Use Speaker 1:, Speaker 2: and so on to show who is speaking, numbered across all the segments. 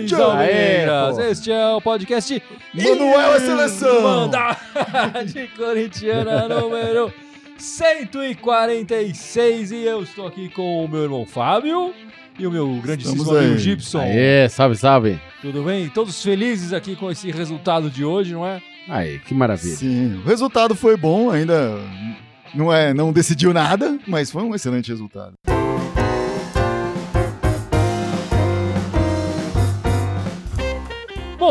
Speaker 1: Corinthians!
Speaker 2: Almeiras.
Speaker 3: Aê, pô.
Speaker 2: Este é o podcast
Speaker 1: Manuel é seleção!
Speaker 2: Manda de Corintiana número 146 e eu estou aqui com o meu irmão Fábio e o meu grandíssimo
Speaker 1: Estamos
Speaker 2: amigo. Gibson.
Speaker 3: Aê, salve, salve.
Speaker 2: Tudo bem? Todos felizes aqui com esse resultado de hoje, não é?
Speaker 3: Aí, que maravilha.
Speaker 1: Sim, o resultado foi bom, ainda não, é, não decidiu nada, mas foi um excelente resultado.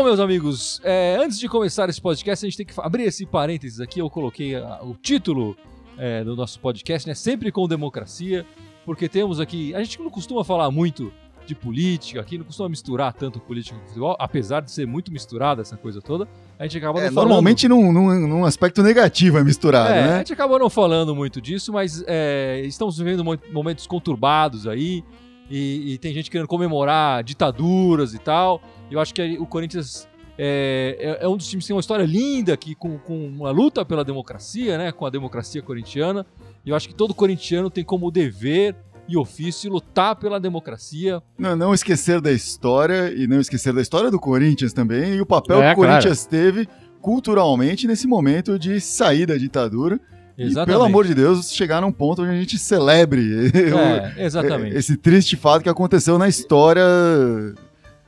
Speaker 2: Bom, meus amigos, é, antes de começar esse podcast, a gente tem que abrir esse parênteses aqui. Eu coloquei a- o título é, do nosso podcast, né? Sempre com democracia, porque temos aqui. A gente não costuma falar muito de política aqui, não costuma misturar tanto política com futebol, apesar de ser muito misturada essa coisa toda. A gente acaba
Speaker 1: É,
Speaker 2: não falando.
Speaker 1: normalmente num, num, num aspecto negativo é misturado,
Speaker 2: É, a
Speaker 1: né?
Speaker 2: gente acabou não falando muito disso, mas é, estamos vivendo mo- momentos conturbados aí, e, e tem gente querendo comemorar ditaduras e tal. Eu acho que o Corinthians é, é- é um dos times que tem uma história linda aqui, com, com uma luta pela democracia, né? Com a democracia corintiana. Eu acho que todo corintiano tem como dever e ofício lutar pela democracia.
Speaker 1: Não, não esquecer da história e não esquecer da história do Corinthians também e o papel
Speaker 3: É,
Speaker 1: que o Corinthians teve culturalmente nesse momento de sair da ditadura. E, pelo amor de Deus, chegar num ponto onde a gente celebre
Speaker 2: É, exatamente.
Speaker 1: esse triste fato que aconteceu na história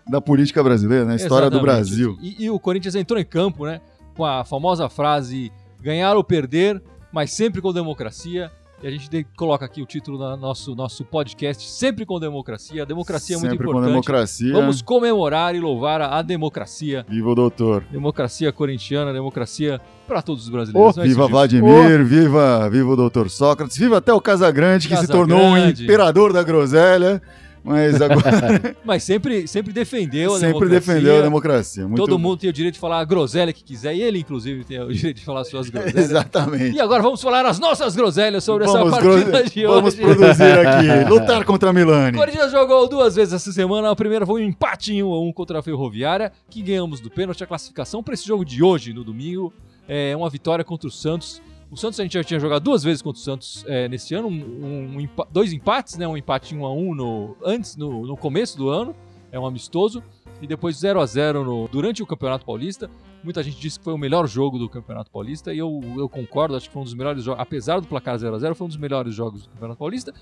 Speaker 1: da política brasileira, na história do
Speaker 2: Exatamente.
Speaker 1: Brasil.
Speaker 2: E, e o Corinthians entrou em campo, né? Com a famosa frase ganhar ou perder, mas sempre com democracia. E a gente coloca aqui o título do nosso, nosso podcast, sempre com democracia. A democracia é muito
Speaker 1: Sempre com
Speaker 2: importante.
Speaker 1: democracia.
Speaker 2: Vamos comemorar e louvar a, a democracia.
Speaker 1: Viva o doutor.
Speaker 2: Democracia corintiana, democracia para todos os brasileiros.
Speaker 3: Oh,
Speaker 2: é
Speaker 1: Viva? Vladimir, viva, viva o doutor Sócrates, viva até o Casagrande, que se tornou um
Speaker 2: Casagrande.
Speaker 1: imperador da groselha, mas agora
Speaker 2: Mas sempre, sempre defendeu a
Speaker 1: sempre
Speaker 2: democracia.
Speaker 1: defendeu a democracia. Muito
Speaker 2: Todo mundo tem o direito de falar a groselha que quiser, e ele, inclusive, tem o direito de falar suas groselhas.
Speaker 1: Exatamente.
Speaker 2: E agora vamos falar as nossas groselhas sobre essa
Speaker 1: Vamos,
Speaker 2: partida
Speaker 1: gro-
Speaker 2: de
Speaker 1: vamos
Speaker 2: hoje.
Speaker 1: produzir aqui, lutar contra a
Speaker 2: O
Speaker 1: Milani.
Speaker 2: Corinthians jogou duas vezes essa semana. A primeira foi um empate em 1 a 1 contra a Ferroviária, que ganhamos do pênalti. A classificação para esse jogo de hoje, no domingo, é uma vitória contra o Santos. O Santos a gente já tinha jogado duas vezes contra o Santos é, nesse ano, um- um dois empates, né? Um empate em 1 a 1 no, antes, no, no começo do ano, é um amistoso, e depois 0 a 0 no, durante o Campeonato Paulista. Muita gente disse que foi o melhor jogo do Campeonato Paulista, e eu, eu concordo, acho que foi um dos melhores jogos, apesar do placar 0 a 0 foi um dos melhores jogos do Campeonato Paulista.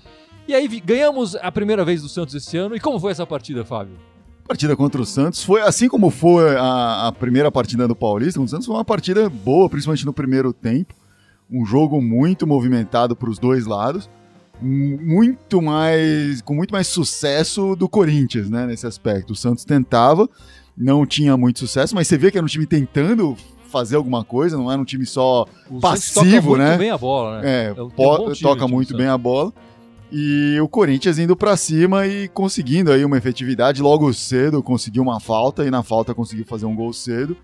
Speaker 2: E aí ganhamos a primeira vez do Santos esse ano. E como foi essa partida, Fábio?
Speaker 1: partida contra o Santos foi assim como foi a, a primeira partida do Paulista o Santos foi uma partida boa principalmente no primeiro tempo um jogo muito movimentado para os dois lados mu- muito mais com muito mais sucesso do Corinthians né nesse aspecto o Santos tentava não tinha muito sucesso mas você vê que era um time tentando fazer alguma coisa não era um time só
Speaker 2: O
Speaker 1: Passivo,
Speaker 2: Santos toca muito
Speaker 1: né?
Speaker 2: bem a bola, né?
Speaker 1: é,
Speaker 2: É um-
Speaker 1: toca
Speaker 2: time
Speaker 1: muito bem a bola. E o Corinthians indo pra cima e conseguindo aí uma efetividade logo cedo, conseguiu uma falta e na falta conseguiu fazer um gol cedo.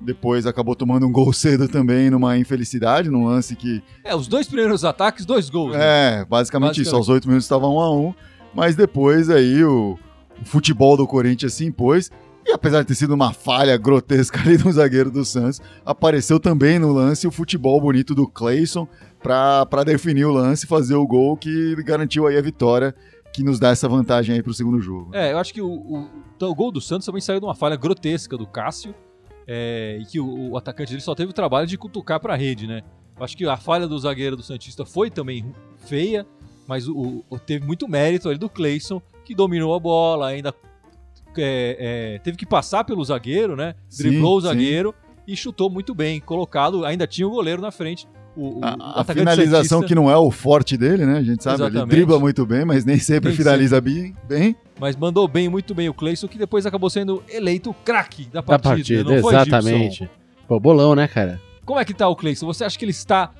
Speaker 1: Depois acabou tomando um gol cedo também numa infelicidade, num lance que
Speaker 2: É, os dois primeiros ataques, dois gols. né?
Speaker 1: é, basicamente, isso,
Speaker 2: Basicamente.
Speaker 1: aos oito minutos estava um a um, mas depois aí o, o futebol do Corinthians se impôs, e apesar de ter sido uma falha grotesca ali do zagueiro do Santos, apareceu também no lance o futebol bonito do Clayson para definir o lance e fazer o gol que garantiu aí a vitória, que nos dá essa vantagem aí pro segundo jogo.
Speaker 2: É, eu acho que o, o- o gol do Santos também saiu de uma falha grotesca do Cássio. É, e que o, o atacante dele só teve o trabalho de cutucar pra rede, né? Acho que a falha do zagueiro do Santista foi também feia, mas o, o- teve muito mérito ali do Cleison, que dominou a bola, ainda é, é, teve que passar pelo zagueiro, né?
Speaker 1: Sim,
Speaker 2: Driblou o
Speaker 1: sim.
Speaker 2: zagueiro e chutou muito bem, colocado, ainda tinha o goleiro na frente. O, o-
Speaker 1: A, a finalização
Speaker 2: Santista-
Speaker 1: que não é o forte dele, né? A gente sabe, ele
Speaker 2: Exatamente.
Speaker 1: dribla muito bem, mas nem sempre
Speaker 2: Nem
Speaker 1: finaliza bem. bem.
Speaker 2: Mas mandou bem, muito bem o Cleison, que depois acabou sendo eleito o craque da
Speaker 3: Da
Speaker 2: partida.
Speaker 3: partida,
Speaker 2: foi, Gibson?
Speaker 3: exatamente. Pô, bolão, né, cara?
Speaker 2: Como é que tá o Cleison? Você acha que ele está.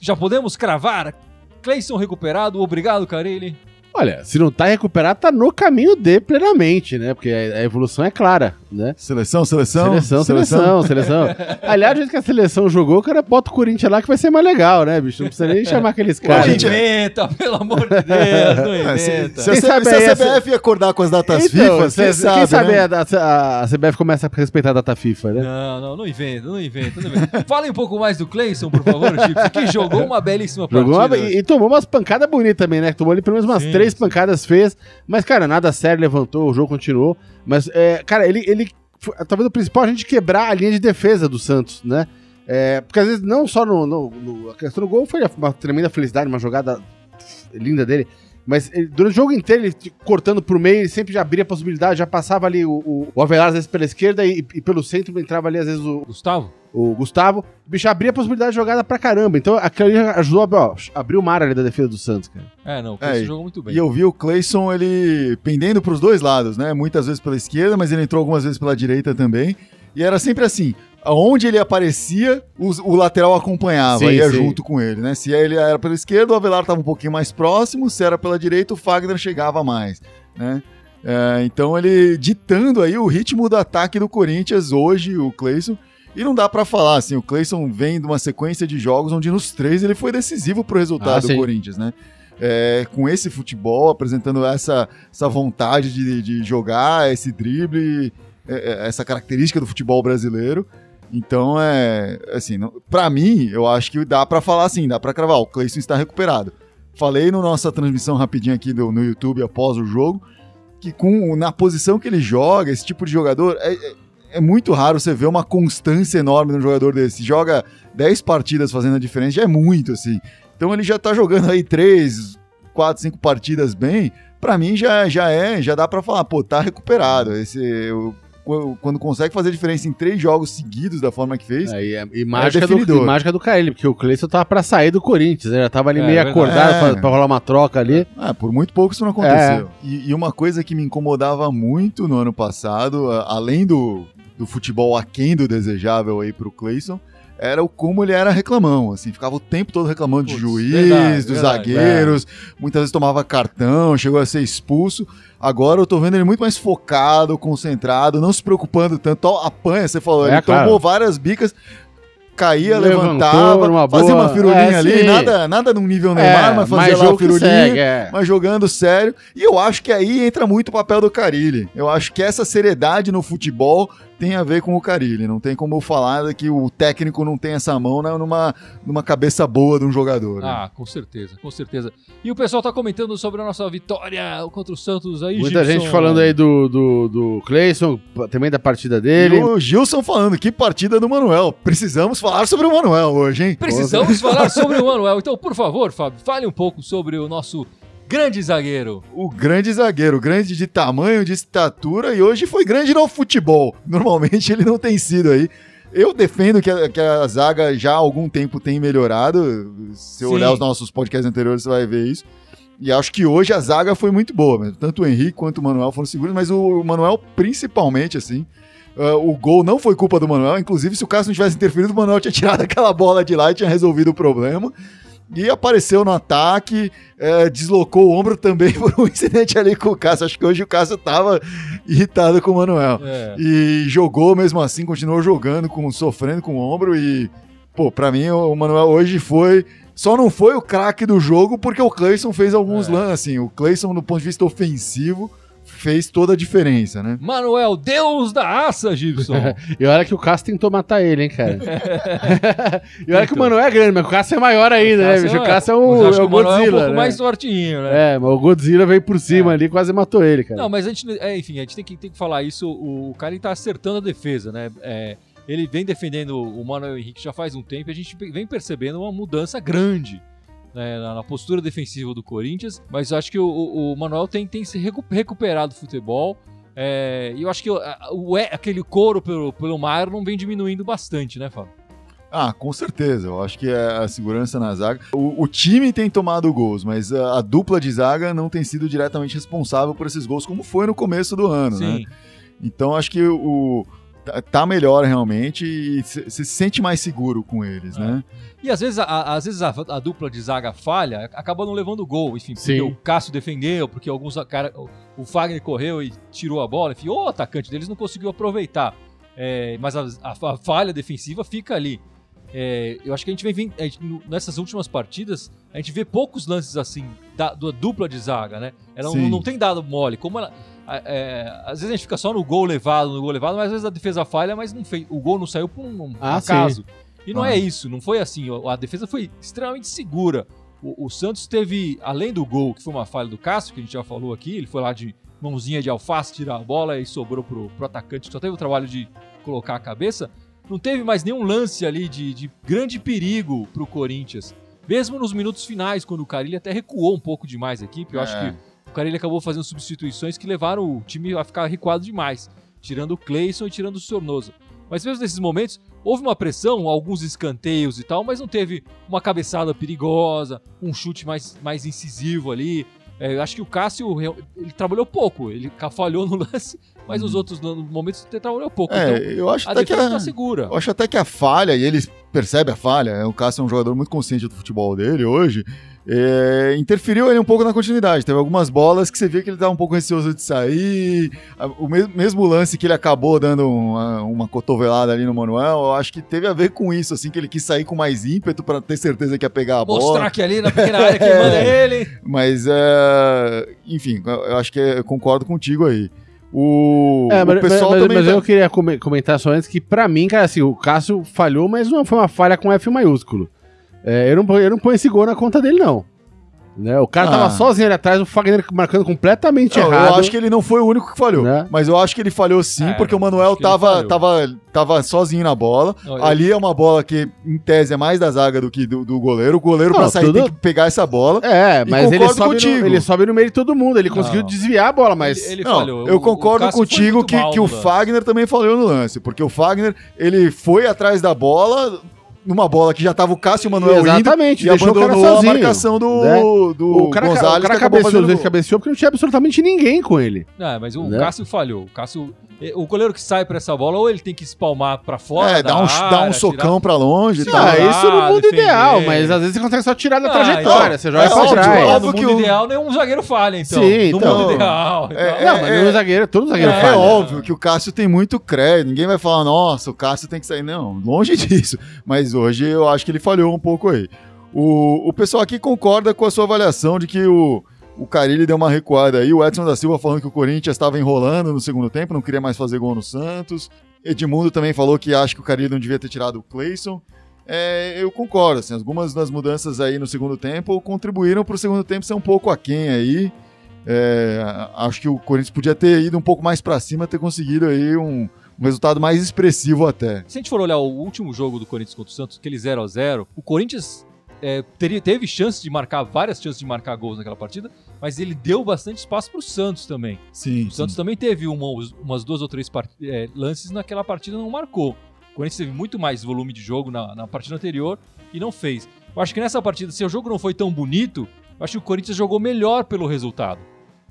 Speaker 2: Já podemos cravar? Cleison recuperado, obrigado, Carilli.
Speaker 3: Olha, se não tá recuperado, tá no caminho de plenamente, né? Porque a evolução é clara, né?
Speaker 1: Seleção, seleção.
Speaker 3: Seleção, seleção, seleção. Aliás, do jeito que a seleção jogou, o cara bota o Corinthians lá que vai ser mais legal, né, bicho? Não precisa nem chamar aqueles
Speaker 2: Não
Speaker 3: caras.
Speaker 1: gente-
Speaker 2: inventa, pelo amor de Deus, não
Speaker 1: É, se,
Speaker 2: inventa.
Speaker 1: se
Speaker 3: sabe
Speaker 1: se a CBF acordar com as datas
Speaker 3: Então,
Speaker 1: FIFA,
Speaker 3: cê-
Speaker 1: sabe,
Speaker 3: quem sabe
Speaker 1: né?
Speaker 3: a, a- a CBF começa a respeitar a data FIFA, né?
Speaker 2: Não, não, não inventa, não inventa, não inventa. Fale um pouco mais do Cleison, por favor, que jogou uma belíssima partida.
Speaker 3: Jogou uma- e, e tomou umas pancadas bonitas também, né? Tomou ali pelo menos umas
Speaker 2: Sim,
Speaker 3: três
Speaker 2: sim.
Speaker 3: pancadas feias. Mas, cara, nada sério, levantou, o jogo continuou. Mas, é, cara, ele, ele talvez o principal a gente quebrar a linha de defesa do Santos, né? É, porque às vezes não só no, no- no- a questão do gol foi uma tremenda felicidade, uma jogada linda dele. Mas ele- durante o jogo inteiro, ele cortando pro meio, ele sempre já abria a possibilidade, já passava ali o, o, o Avelar, às vezes pela esquerda e, e pelo centro entrava ali, às vezes, o,
Speaker 2: Gustavo?
Speaker 3: O Gustavo. O bicho abria a possibilidade de jogada pra caramba. Então aquilo ali ajudou a abrir o mar ali da defesa do Santos, cara.
Speaker 2: É, não,
Speaker 1: É,
Speaker 2: esse
Speaker 1: e-
Speaker 2: jogou muito bem.
Speaker 1: E eu vi o Clayson, ele pendendo pros dois lados, né? Muitas vezes pela esquerda, mas ele entrou algumas vezes pela direita também. E era sempre assim, aonde ele aparecia, os- o, lateral acompanhava,
Speaker 3: Sim,
Speaker 1: ia
Speaker 3: sim.
Speaker 1: junto com ele, né? Se ele era pela esquerda, o Avelar estava um pouquinho mais próximo, se era pela direita, o Fagner chegava mais, né? É, então ele ditando aí o ritmo do ataque do Corinthians hoje, o Clayson. E não dá pra falar assim, o Clayson vem de uma sequência de jogos onde nos três ele foi decisivo pro
Speaker 3: Ah,
Speaker 1: resultado do
Speaker 3: sim.
Speaker 1: Corinthians, né? É, com esse futebol, apresentando essa, essa vontade de, de jogar, esse drible, é, é, essa característica do futebol brasileiro. Então, é assim, para mim, eu acho que dá pra falar assim, dá pra cravar, o Cleison está recuperado. Falei na nossa transmissão rapidinho aqui do- no YouTube após o jogo, que com na posição que ele joga, esse tipo de jogador, é, é- é muito raro você ver uma constância enorme num jogador desse. Joga 10 partidas fazendo a diferença, já é muito, assim. Então ele já tá jogando aí 3, 4, 5 partidas bem. Pra mim já, já é, já dá pra falar, pô, tá recuperado. Esse, qu- quando consegue fazer diferença em três jogos seguidos da forma que fez,
Speaker 3: É, e, é- e mágica, do,
Speaker 1: definidor.
Speaker 3: e mágica do Carilli, porque o Cleison tava pra sair do Corinthians, né? Já tava ali
Speaker 2: É,
Speaker 3: meio
Speaker 2: verdade.
Speaker 3: acordado
Speaker 1: É.
Speaker 3: pra, pra rolar uma troca ali.
Speaker 1: Ah, por muito pouco isso não aconteceu. E, e uma coisa que me incomodava muito no ano passado, além do, do futebol aquém do desejável aí pro Clayson, era o como ele era reclamão, assim, ficava o tempo todo reclamando de
Speaker 2: Putz,
Speaker 1: juiz,
Speaker 2: verdade,
Speaker 1: dos
Speaker 2: verdade.
Speaker 1: zagueiros, muitas vezes tomava cartão, chegou a ser expulso. Agora eu tô vendo ele muito mais focado, concentrado, não se preocupando tanto. Ó, apanha, você falou,
Speaker 3: É,
Speaker 1: ele tomou várias bicas, caía,
Speaker 3: Levantou
Speaker 1: levantava,
Speaker 3: numa
Speaker 1: fazia
Speaker 3: boa-
Speaker 1: uma firulinha
Speaker 3: É,
Speaker 1: ali,
Speaker 3: sim.
Speaker 1: nada, nada num nível Neymar, mas fazia lá a
Speaker 3: jogo que
Speaker 1: firulinha
Speaker 3: segue, é.
Speaker 1: mas jogando sério. E eu acho que aí entra muito o papel do Carilli. Eu acho que essa seriedade no futebol tem a ver com o Carilli. Não tem como eu falar que o técnico não tem essa mão né, numa, numa cabeça boa de um jogador. né?
Speaker 2: Ah, com certeza, com certeza. E o pessoal tá comentando sobre a nossa vitória contra o Santos aí,
Speaker 3: Muita
Speaker 2: Gibson.
Speaker 3: gente falando aí do, do, do Cleison, também da partida
Speaker 1: E
Speaker 3: dele.
Speaker 1: o Gilson falando, que partida do Manuel. Precisamos falar sobre o Manuel hoje, hein?
Speaker 2: Precisamos falar sobre o Manuel. Então, por favor, Fábio, fale um pouco sobre o nosso grande zagueiro.
Speaker 1: O grande zagueiro, grande de tamanho, de estatura e hoje foi grande no futebol. Normalmente ele não tem sido aí. Eu defendo que a, que a zaga já há algum tempo tem melhorado. Se eu
Speaker 2: Sim.
Speaker 1: olhar os nossos podcasts anteriores, você vai ver isso. E acho que hoje a zaga foi muito boa, mesmo. tanto o Henrique quanto o Manuel foram seguros, mas o Manuel principalmente, assim. Ah, o gol não foi culpa do Manuel, inclusive se o Cássio não tivesse interferido, o Manuel tinha tirado aquela bola de lá e tinha resolvido o problema. E apareceu no ataque, é, deslocou o ombro também por um incidente ali com o Cássio. Acho que hoje o Cássio tava irritado com o Manuel.
Speaker 2: É.
Speaker 1: E jogou mesmo assim, continuou jogando, com, sofrendo com o ombro. E, pô, pra mim o Manuel hoje foi. Só não foi o craque do jogo porque o Clayson fez alguns
Speaker 2: É.
Speaker 1: lances. Assim, o Clayson, do ponto de vista ofensivo, fez toda a diferença, né?
Speaker 2: Manuel, Deus da raça, Gibson.
Speaker 3: E olha que o Cássio tentou matar ele, hein, cara. e olha que o
Speaker 2: Então.
Speaker 3: Manuel é grande, mas o Cássio é maior ainda, né, bicho? O Cássio é
Speaker 2: Mas
Speaker 3: o,
Speaker 2: acho
Speaker 3: é o
Speaker 2: o Manuel é um
Speaker 3: Godzilla,
Speaker 2: pouco
Speaker 3: né?
Speaker 2: mais fortinho, né?
Speaker 3: É, mas o Godzilla veio por cima ali e quase matou ele, cara.
Speaker 2: Não, mas a gente, é, enfim, a gente tem que, tem que falar isso. O, o cara ele tá acertando a defesa, né? É, ele vem defendendo o Manuel Henrique já faz um tempo e a gente vem percebendo uma mudança grande né, na, na postura defensiva do Corinthians. Mas acho que o, o- o Manuel tem, tem se recu- recuperado do futebol. É, e eu acho que o, a- o- é- aquele couro pelo, pelo Maier não vem diminuindo bastante, né, Fábio?
Speaker 1: Ah, com certeza. Eu acho que é a segurança na zaga. O, o time tem tomado gols, mas a, a dupla de zaga não tem sido diretamente responsável por esses gols, como foi no começo do ano, né? Então acho que o tá- tá melhor realmente e se se sente mais seguro com eles,
Speaker 2: É.
Speaker 1: né?
Speaker 2: E às vezes, a, às vezes a, a dupla de zaga falha, acaba não levando gol, enfim, porque
Speaker 3: Sim.
Speaker 2: o Cássio defendeu, porque alguns cara, o- Fagner correu e tirou a bola, enfim, o atacante deles não conseguiu aproveitar. É, mas a, a- a falha defensiva fica ali. É, eu acho que a gente vem, a gente, nessas últimas partidas, a gente vê poucos lances assim da, da dupla de zaga, né? Ela não,
Speaker 1: Sim.
Speaker 2: não tem dado mole. Como ela, é, às vezes a gente fica só no gol levado, no gol levado, mas às vezes a defesa falha, mas não fez, o gol não saiu por um, um
Speaker 3: Ah,
Speaker 2: acaso. E não
Speaker 1: Ah.
Speaker 2: é isso, não foi assim. A a defesa foi extremamente segura. O, o Santos teve, além do gol, que foi uma falha do Cássio, que a gente já falou aqui, ele foi lá de mãozinha de alface, tirar a bola e sobrou pro, pro atacante. Só teve o trabalho de colocar a cabeça. Não teve mais nenhum lance ali de, de grande perigo pro Corinthians. Mesmo nos minutos finais, quando o Carilli até recuou um pouco demais a equipe, eu acho
Speaker 1: É.
Speaker 2: que o Carilli acabou fazendo substituições que levaram o time a ficar recuado demais, tirando o Cleison e tirando o Sornosa. Mas mesmo nesses momentos, houve uma pressão, alguns escanteios e tal, mas não teve uma cabeçada perigosa, um chute mais, mais incisivo ali. É, eu acho que o Cássio, ele trabalhou pouco, ele falhou no lance, mas nos outros no- momentos ele trabalhou pouco.
Speaker 1: Uhum. É,
Speaker 2: então,
Speaker 1: eu acho
Speaker 2: a
Speaker 1: até que a,
Speaker 2: tá segura.
Speaker 1: eu acho até que a falha, e ele percebe a falha, é, o Cássio é um jogador muito consciente do futebol dele hoje, é, interferiu ele um pouco na continuidade. Teve algumas bolas que você via que ele estava um pouco receoso de sair. O mes- mesmo lance que ele acabou dando uma, uma cotovelada ali no Manuel, eu acho que teve a ver com isso, assim, que ele quis sair com mais ímpeto para ter certeza que ia pegar a bola.
Speaker 2: Mostrar que ali na pequena área quem manda é ele.
Speaker 1: Mas, é, enfim, eu acho que eu concordo contigo aí. O,
Speaker 3: É,
Speaker 1: o
Speaker 3: mas,
Speaker 1: pessoal
Speaker 3: mas-
Speaker 1: também.
Speaker 3: mas
Speaker 1: tá-
Speaker 3: eu queria come- comentar só antes que, pra mim, cara, assim, o Cássio falhou, mas não foi uma falha com F maiúsculo. É, eu, não, ponho- eu não ponho esse gol na conta dele, não. Né? O cara
Speaker 1: Ah.
Speaker 3: tava sozinho ali atrás, o Fagner marcando completamente
Speaker 1: Não,
Speaker 3: errado.
Speaker 1: eu acho que ele não foi o único que falhou.
Speaker 3: Né?
Speaker 1: Mas eu acho que ele falhou sim,
Speaker 2: É,
Speaker 1: porque o Manuel tava, tava, tava sozinho na bola.
Speaker 2: Não, eu-
Speaker 1: Ali é uma bola que, em tese, é mais da zaga do que do, do goleiro. O goleiro,
Speaker 3: Não,
Speaker 1: pra sair,
Speaker 3: tudo-
Speaker 1: tem que pegar essa bola.
Speaker 3: É, mas ele sobe, no,
Speaker 1: contigo.
Speaker 3: ele sobe no meio de todo mundo. Ele
Speaker 2: Não.
Speaker 3: conseguiu desviar a bola, mas.
Speaker 2: Ele- ele
Speaker 1: Não,
Speaker 2: falhou.
Speaker 1: eu concordo contigo que,
Speaker 2: mal
Speaker 1: que o. Fagner também falhou no lance. Porque o Fagner, ele foi atrás da bola, numa bola que já tava o Cássio e o Manuel
Speaker 3: Exatamente,
Speaker 1: indo, e
Speaker 3: deixou o cara
Speaker 1: abandonou a marcação do,
Speaker 3: né?
Speaker 1: do
Speaker 3: o cara,
Speaker 1: Gonzalez,
Speaker 3: o cara
Speaker 1: que acabou
Speaker 3: cabeceou,
Speaker 1: fazendo
Speaker 3: ele cabeceou porque não tinha absolutamente ninguém com ele.
Speaker 2: Não, mas o
Speaker 3: Né?
Speaker 2: Cássio falhou. O Cássio. eh, O goleiro que sai pra essa bola, ou ele tem que espalmar pra fora.
Speaker 1: É, dá um,
Speaker 2: área,
Speaker 1: dá um
Speaker 2: tirar-
Speaker 1: socão pra longe e
Speaker 2: Sim,
Speaker 1: tal.
Speaker 3: Ah, isso no mundo
Speaker 2: defender.
Speaker 3: ideal, mas às vezes você consegue só tirar da
Speaker 2: Ah,
Speaker 3: trajetória.
Speaker 2: então,
Speaker 3: você joga
Speaker 1: é
Speaker 3: pra
Speaker 1: óbvio,
Speaker 3: trás.
Speaker 2: É,
Speaker 1: óbvio
Speaker 2: no
Speaker 1: que
Speaker 2: mundo
Speaker 1: o-
Speaker 2: ideal, nenhum zagueiro falha, então.
Speaker 3: Sim,
Speaker 2: no
Speaker 3: então.
Speaker 2: mundo ideal. então.
Speaker 1: É,
Speaker 3: Não, mas nenhum zagueiro, todo zagueiro
Speaker 1: É,
Speaker 3: falha.
Speaker 1: óbvio que o Cássio tem muito crédito. Ninguém vai falar, nossa, o Cássio tem que sair. Não, longe disso. Mas hoje eu acho que ele falhou um pouco aí. O, o pessoal aqui concorda com a sua avaliação de que o, o Carilli deu uma recuada aí. O Edson da Silva falando que o Corinthians estava enrolando no segundo tempo, não queria mais fazer gol no Santos. Edmundo também falou que acha que o Carilli não devia ter tirado o Cleison. É, eu concordo, assim, algumas das mudanças aí no segundo tempo contribuíram para o segundo tempo ser um pouco aquém aí. É, acho que o Corinthians podia ter ido um pouco mais para cima, ter conseguido aí um, um resultado mais expressivo até.
Speaker 2: Se a gente for olhar o último jogo do Corinthians contra o Santos, aquele 0 a 0 o Corinthians é, teria, teve chances de marcar, várias chances de marcar gols naquela partida, mas ele deu bastante espaço pro Santos também.
Speaker 1: Sim,
Speaker 2: O Santos também teve uma- umas duas ou três part- é, lances naquela partida e não marcou. O Corinthians teve muito mais volume de jogo na, na partida anterior e não fez. Eu acho que nessa partida, se o jogo não foi tão bonito, eu acho que o Corinthians jogou melhor pelo resultado.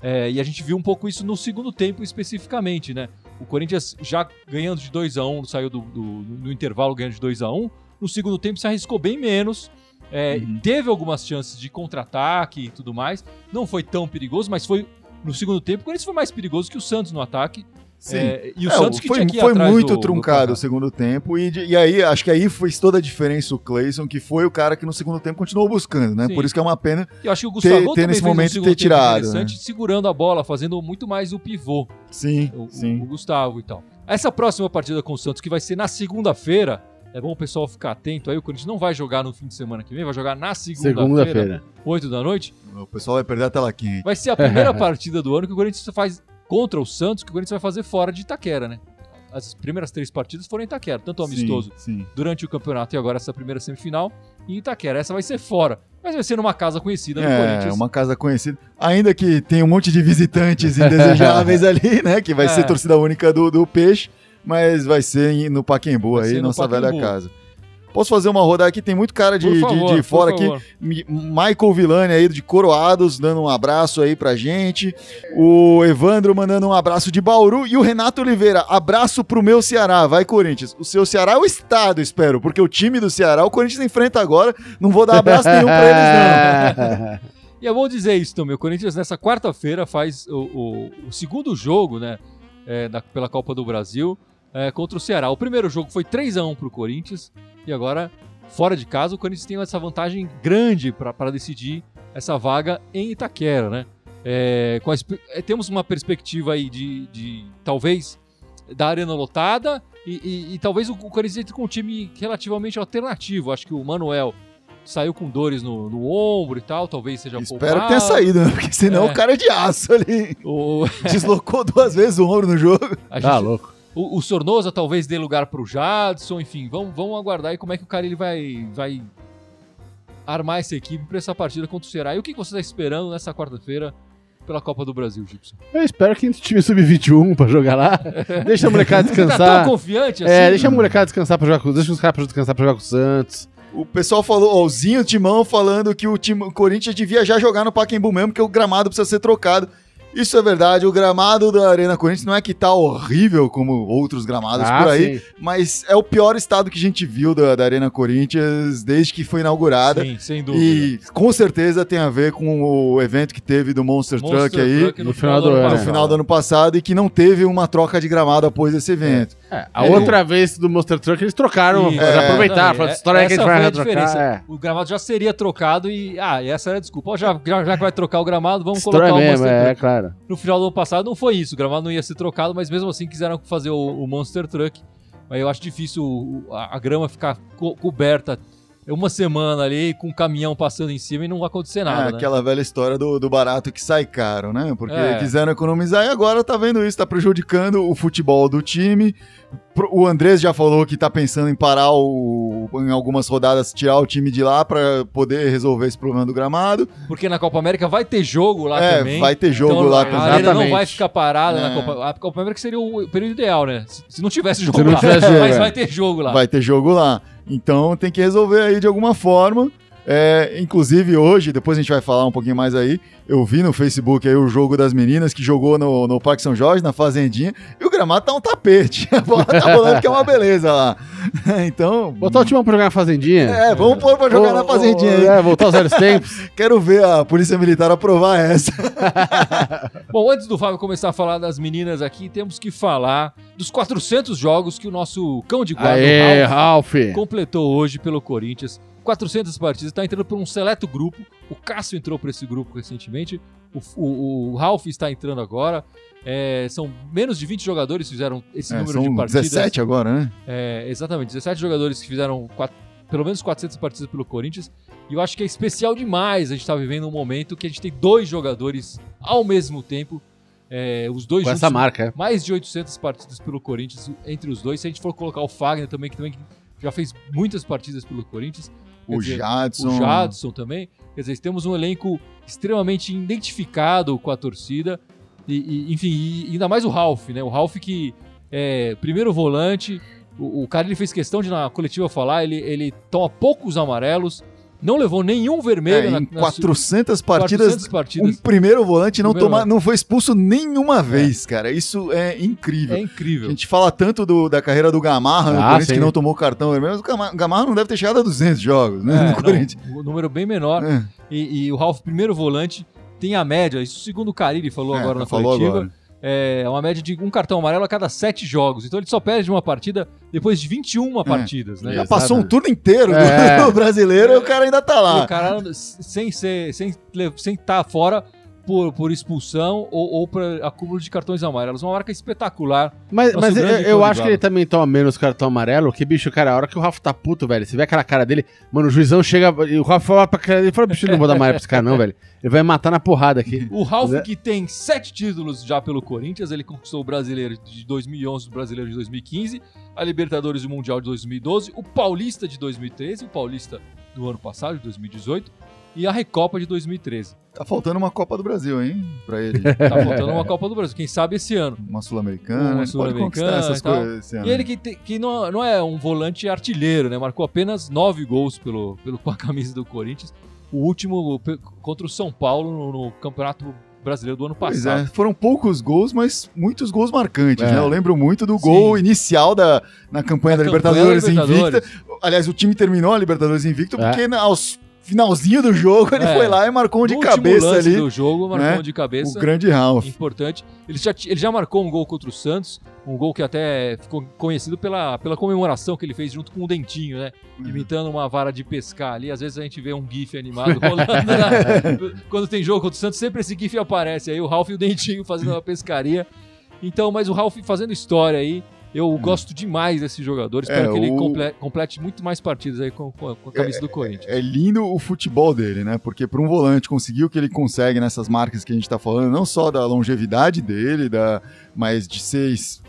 Speaker 2: É, e a gente viu um pouco isso no segundo tempo especificamente, né? O Corinthians já ganhando de 2 a 1 saiu do, do- no intervalo ganhando de 2 a 1 No segundo tempo se arriscou bem menos. É,
Speaker 1: Uhum.
Speaker 2: Teve algumas chances de contra-ataque e tudo mais. Não foi tão perigoso, mas foi no segundo tempo. O Corinthians foi mais perigoso que o Santos no ataque.
Speaker 1: Sim.
Speaker 2: É, e o
Speaker 1: É,
Speaker 2: Santos que
Speaker 1: foi,
Speaker 2: tinha que ir
Speaker 1: foi
Speaker 2: atrás
Speaker 1: muito
Speaker 2: do- do
Speaker 1: truncado o segundo tempo e, e aí acho que aí fez toda a diferença o Cleison, que foi o cara que no segundo tempo continuou buscando, né?
Speaker 2: Sim.
Speaker 1: Por isso que é uma pena.
Speaker 2: E eu acho que o Gustavo
Speaker 1: ter
Speaker 2: também
Speaker 1: nesse
Speaker 2: um
Speaker 1: momento
Speaker 2: segundo
Speaker 1: ter tirado, né?
Speaker 2: interessante, segurando a bola, fazendo muito mais o pivô,
Speaker 1: Sim,
Speaker 2: o,
Speaker 1: sim.
Speaker 2: o Gustavo e tal. Essa próxima partida com o Santos, que vai ser na segunda-feira, é bom o pessoal ficar atento aí, o Corinthians não vai jogar no fim de semana que vem, vai jogar na segunda-feira,
Speaker 3: Segunda-feira.
Speaker 2: 8 da noite.
Speaker 1: O pessoal vai perder a tela quente.
Speaker 2: Vai ser a primeira partida do ano que o Corinthians faz contra o Santos, que o Corinthians vai fazer fora de Itaquera, né? As primeiras três partidas foram em Itaquera, tanto o amistoso
Speaker 1: Sim, sim.
Speaker 2: durante o campeonato e agora essa primeira semifinal em Itaquera. Essa vai ser fora, mas vai ser numa casa conhecida no
Speaker 1: É,
Speaker 2: Corinthians.
Speaker 1: uma casa conhecida. Ainda que tem um monte de visitantes indesejáveis ali, né? Que vai
Speaker 2: É.
Speaker 1: ser torcida única do, do Peixe, mas vai ser no Paquembu
Speaker 2: Vai
Speaker 1: aí, nossa
Speaker 2: Pacaembu.
Speaker 1: velha casa. Posso fazer uma rodada aqui? Tem muito cara de, de-
Speaker 2: favor,
Speaker 1: de
Speaker 2: por
Speaker 1: fora aqui. Michael Villani aí de Coroados, dando um abraço aí pra gente. O Evandro mandando um abraço de Bauru. E o Renato Oliveira, abraço pro meu Ceará. Vai, Corinthians. O seu Ceará é o estado, espero, porque o time do Ceará, o Corinthians enfrenta agora. Não vou dar abraço nenhum pra eles, não.
Speaker 2: E é bom dizer isso também. O Corinthians nessa quarta-feira faz o, o- o segundo jogo, né? é, da- pela Copa do Brasil é, contra o Ceará. O primeiro jogo foi 3 a 1 pro Corinthians e agora fora de casa o Corinthians tem essa vantagem grande para decidir essa vaga em Itaquera, né? É, com a é, temos uma perspectiva aí de, de, talvez da arena lotada e, e- e talvez o, o Corinthians entre com um time relativamente alternativo. Acho que o Manuel saiu com dores no, no ombro e tal, talvez seja
Speaker 1: Espero que tenha saído, né? Porque senão
Speaker 2: É.
Speaker 1: o cara é de aço ali.
Speaker 2: O,
Speaker 1: Deslocou duas vezes o ombro no jogo.
Speaker 2: a
Speaker 3: Tá
Speaker 2: gente-
Speaker 3: louco.
Speaker 2: O, o Sornosa talvez dê lugar pro Jadson, enfim, vamos, vamos aguardar aí como é que o cara ele vai, vai armar essa equipe pra essa partida contra o Ceará. E o que que você tá esperando nessa quarta-feira pela Copa do Brasil, Gibson?
Speaker 3: Eu espero que entre time sub-21 pra jogar lá. Deixa a molecada
Speaker 2: Você tá
Speaker 3: descansar.
Speaker 2: tão confiante assim?
Speaker 3: É, deixa a molecada descansar pra jogar com Deixa os caras descansar pra jogar com o Santos.
Speaker 1: O pessoal falou, ó, o Zinho Timão falando que o, time, o Corinthians devia já jogar no Pacaembu mesmo, que o gramado precisa ser trocado. Isso é verdade, o gramado da Arena Corinthians não é que tá horrível como outros gramados por aí,
Speaker 3: sim.
Speaker 1: mas é o pior estado que a gente viu da, da Arena Corinthians desde que foi inaugurada.
Speaker 2: Sim, sem dúvida.
Speaker 1: E com certeza tem a ver com o evento que teve do Monster,
Speaker 2: Monster
Speaker 1: Truck aí
Speaker 2: Truck
Speaker 3: no final do
Speaker 2: ano
Speaker 3: ano,
Speaker 1: no
Speaker 3: É.
Speaker 2: passado.
Speaker 1: final do ano passado e que não teve uma troca de gramado após esse evento.
Speaker 3: É, a
Speaker 1: É,
Speaker 3: outra vez do Monster Truck eles trocaram, eles
Speaker 1: é,
Speaker 3: aproveitaram, falaram, essa história aí que a gente
Speaker 2: Essa
Speaker 3: vai
Speaker 2: foi a diferença.
Speaker 3: É.
Speaker 2: O gramado já seria trocado e. Ah, e essa era a desculpa. Ó, já, já, já que vai trocar o gramado, vamos
Speaker 3: História
Speaker 2: colocar o
Speaker 3: mesmo,
Speaker 2: Monster
Speaker 3: é,
Speaker 2: Truck.
Speaker 3: Claro.
Speaker 2: No final do ano passado não foi isso. O gramado não ia ser trocado, mas mesmo assim quiseram fazer o, o Monster Truck. Mas eu acho difícil a, a grama ficar co- coberta uma semana ali com um caminhão passando em cima e não vai acontecer nada.
Speaker 1: É,
Speaker 2: né?
Speaker 1: aquela velha história do, do barato que sai caro, né? Porque
Speaker 2: É.
Speaker 1: quiseram economizar e agora tá vendo isso, tá prejudicando o futebol do time. O Andrés já falou que tá pensando em parar o, em algumas rodadas, tirar o time de lá pra poder resolver esse problema do gramado.
Speaker 2: Porque na Copa América vai ter jogo lá
Speaker 1: é,
Speaker 2: também.
Speaker 1: vai ter jogo
Speaker 2: Então,
Speaker 1: lá
Speaker 2: a
Speaker 1: também.
Speaker 2: arena não vai ficar parada na
Speaker 1: É.
Speaker 2: Copa. A Copa América seria o período ideal, né? Se, não tivesse jogo
Speaker 3: não
Speaker 2: lá.
Speaker 3: tivesse
Speaker 2: mas
Speaker 3: é.
Speaker 2: vai ter jogo lá.
Speaker 1: Vai ter jogo lá. Então tem que resolver aí de alguma forma. É, inclusive hoje, depois a gente vai falar um pouquinho mais aí, eu vi no Facebook aí o jogo das meninas que jogou no, no Parque São Jorge, na Fazendinha, e o gramado tá um tapete. A bola tá rolando que é uma beleza lá. Então.
Speaker 3: Botar o time pra jogar na Fazendinha.
Speaker 1: É, vamos pôr pra jogar
Speaker 3: Ô,
Speaker 1: na
Speaker 3: ô,
Speaker 1: Fazendinha aí.
Speaker 3: É, voltar aos velhos tempos.
Speaker 1: Quero ver a Polícia Militar aprovar essa.
Speaker 2: Bom, antes do Fábio começar a falar das meninas aqui, temos que falar dos 400 jogos que o nosso cão de guarda,
Speaker 3: Aê,
Speaker 2: Ralf. completou hoje pelo Corinthians. 400 partidas, está entrando por um seleto grupo. O Cássio entrou por esse grupo recentemente. O, o, o Ralf está entrando agora. É, são menos de 20 jogadores que fizeram esse
Speaker 1: É,
Speaker 2: número de
Speaker 1: são
Speaker 2: partidas.
Speaker 1: 17 agora, né?
Speaker 2: É, exatamente, 17 jogadores que fizeram quatro- pelo menos 400 partidas pelo Corinthians. E eu acho que é especial demais a gente estar vivendo um momento que a gente tem dois jogadores ao mesmo tempo. é, os dois
Speaker 3: Com
Speaker 2: juntos,
Speaker 3: essa marca. é.
Speaker 2: mais de 800 partidas pelo Corinthians entre os dois. Se a gente for colocar o Fagner também, que também já fez muitas partidas pelo Corinthians.
Speaker 1: O
Speaker 2: dizer,
Speaker 1: Jadson.
Speaker 2: o Jadson também. Quer dizer, temos um elenco extremamente identificado com a torcida. E, e, enfim, e ainda mais o Ralf, né? O Ralf que é primeiro volante. O, o cara ele fez questão de na coletiva falar, ele, ele toma poucos amarelos, não levou nenhum vermelho
Speaker 1: É,
Speaker 2: na,
Speaker 1: em
Speaker 2: na
Speaker 1: 400 partidas,
Speaker 2: 400 partidas.
Speaker 1: um primeiro volante não,
Speaker 2: Primeiro
Speaker 1: toma, não foi expulso nenhuma vez, cara. Isso é incrível.
Speaker 2: É incrível.
Speaker 1: A gente fala tanto do- da carreira do Gamarra no
Speaker 3: Ah,
Speaker 1: Corinthians
Speaker 3: sim.
Speaker 1: que não tomou cartão vermelho, mas o Gama- Gamarra não deve ter chegado a 200 jogos, né?
Speaker 2: É,
Speaker 1: no
Speaker 2: não,
Speaker 1: Corinthians.
Speaker 2: um número bem menor.
Speaker 1: É,
Speaker 2: E, e o Ralf, primeiro volante, tem a média, isso segundo o Carille falou
Speaker 1: é,
Speaker 2: agora na
Speaker 1: falou
Speaker 2: coletiva,
Speaker 1: agora.
Speaker 2: É uma média de um cartão amarelo a cada sete jogos. Então ele só perde uma partida depois de 21 partidas, né?
Speaker 1: Já
Speaker 3: Exato.
Speaker 1: passou um turno inteiro do-
Speaker 3: É.
Speaker 1: do brasileiro e o cara ainda tá
Speaker 2: E o
Speaker 1: lá.
Speaker 2: cara sem ser, sem sem estar fora por, por expulsão ou, ou por acúmulo de cartões amarelos. Uma marca espetacular.
Speaker 3: Mas, mas eu,
Speaker 2: grande
Speaker 3: eu
Speaker 2: de
Speaker 3: acho que ele também toma menos cartão amarelo, que, bicho, cara, a hora que o Rafa tá puto, velho, você vê aquela cara dele, mano, o juizão chega, e o Rafa fala pra cara, ele fala, bicho, eu não vou dar amarelo pra esse cara não, velho. Ele vai matar na porrada aqui.
Speaker 2: O Ralf,
Speaker 3: Né?
Speaker 2: que tem sete títulos já pelo Corinthians, ele conquistou o Brasileiro de 2011, o Brasileiro de 2015, a Libertadores e o Mundial de 2012, o Paulista de 2013, o Paulista do ano passado, de 2018, e a Recopa de 2013.
Speaker 1: Tá faltando uma Copa do Brasil, hein? Pra ele.
Speaker 2: Tá faltando uma Copa do Brasil, quem sabe esse ano.
Speaker 1: Uma Sul-Americana.
Speaker 2: Uma
Speaker 1: pode
Speaker 2: Sul-Americana
Speaker 1: essas
Speaker 2: e
Speaker 1: coisas esse ano.
Speaker 2: E ele que, te- que não, não é um volante artilheiro, né? Marcou apenas nove gols pelo, pelo, com a camisa do Corinthians. O último contra o São Paulo no, no Campeonato Brasileiro do ano
Speaker 1: Pois
Speaker 2: passado.
Speaker 1: é, foram poucos gols, mas muitos gols marcantes,
Speaker 3: É.
Speaker 1: né? Eu lembro muito do gol
Speaker 2: Sim.
Speaker 1: inicial da, na campanha
Speaker 2: Na
Speaker 1: da
Speaker 2: campanha
Speaker 1: Libertadores,
Speaker 2: Libertadores.
Speaker 1: invicta. Aliás, o time terminou a Libertadores invicto
Speaker 3: É.
Speaker 1: porque aos finalzinho do jogo ele
Speaker 2: É.
Speaker 1: foi lá e marcou um de cabeça
Speaker 2: lance
Speaker 1: ali.
Speaker 2: do jogo, marcou
Speaker 1: né?
Speaker 2: um de
Speaker 1: O
Speaker 2: cabeça.
Speaker 1: grande Ralph.
Speaker 2: Importante. Ele já, ele já marcou um gol contra o Santos, um gol que até ficou conhecido pela, pela comemoração que ele fez junto com o Dentinho, né?
Speaker 1: Uhum.
Speaker 2: Imitando uma vara de pescar ali. Às vezes a gente vê um GIF animado rolando. né? Quando tem jogo contra o Santos, sempre esse GIF aparece. Aí o Ralf e o Dentinho fazendo uma pescaria. Então, mas o Ralf fazendo história aí. Eu gosto demais desse jogador. Espero
Speaker 1: É,
Speaker 2: que ele
Speaker 1: o-
Speaker 2: comple- complete muito mais partidas aí com, com a, camisa do Corinthians.
Speaker 1: É lindo o futebol dele, né? Porque para um volante conseguir o que ele consegue nessas marcas que a gente tá falando, não só da longevidade dele, da, mas de ser es-